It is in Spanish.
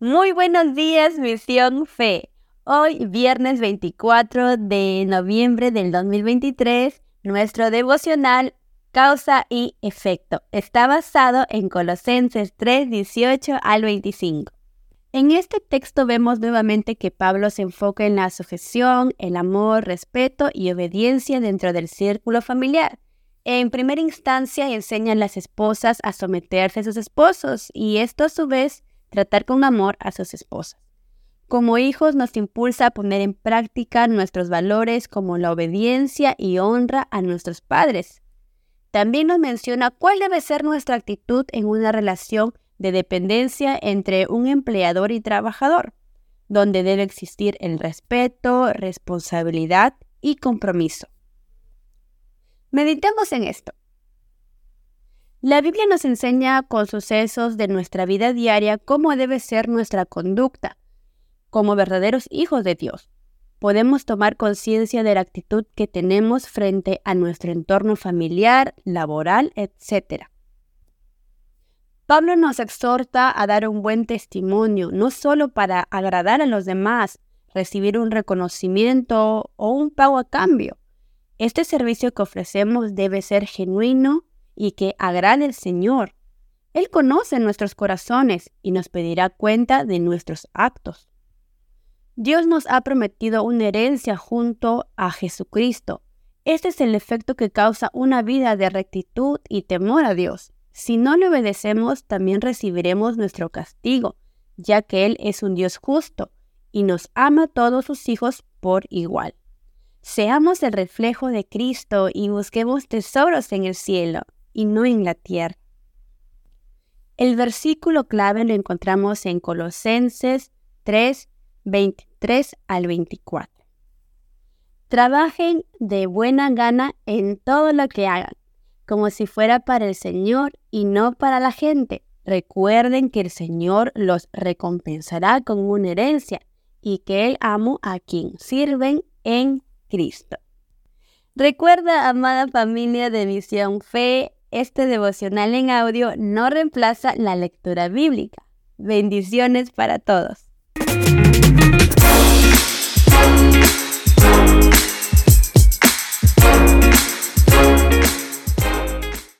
Muy buenos días, Misión Fe. Hoy, viernes 24 de noviembre del 2023, nuestro devocional Causa y Efecto está basado en Colosenses 3, 18 al 25. En este texto vemos nuevamente que Pablo se enfoca en la sujeción, el amor, respeto y obediencia dentro del círculo familiar. En primera instancia enseña a las esposas a someterse a sus esposos y esto a su vez tratar con amor a sus esposas. Como hijos nos impulsa a poner en práctica nuestros valores como la obediencia y honra a nuestros padres. También nos menciona cuál debe ser nuestra actitud en una relación de dependencia entre un empleador y trabajador, donde debe existir el respeto, responsabilidad y compromiso. Meditemos en esto. La Biblia nos enseña con sucesos de nuestra vida diaria cómo debe ser nuestra conducta como verdaderos hijos de Dios. Podemos tomar conciencia de la actitud que tenemos frente a nuestro entorno familiar, laboral, etc. Pablo nos exhorta a dar un buen testimonio, no solo para agradar a los demás, recibir un reconocimiento o un pago a cambio. Este servicio que ofrecemos debe ser genuino, y que agrade al Señor. Él conoce nuestros corazones y nos pedirá cuenta de nuestros actos. Dios nos ha prometido una herencia junto a Jesucristo. Este es el efecto que causa una vida de rectitud y temor a Dios. Si no le obedecemos, también recibiremos nuestro castigo, ya que Él es un Dios justo y nos ama a todos sus hijos por igual. Seamos el reflejo de Cristo y busquemos tesoros en el cielo, y no en la tierra. El versículo clave lo encontramos en Colosenses 3, 23 al 24. Trabajen de buena gana en todo lo que hagan, como si fuera para el Señor y no para la gente. Recuerden que el Señor los recompensará con una herencia y que Él amo a quien sirven en Cristo. Recuerda, amada familia de Misión Fe, este devocional en audio no reemplaza la lectura bíblica. Bendiciones para todos.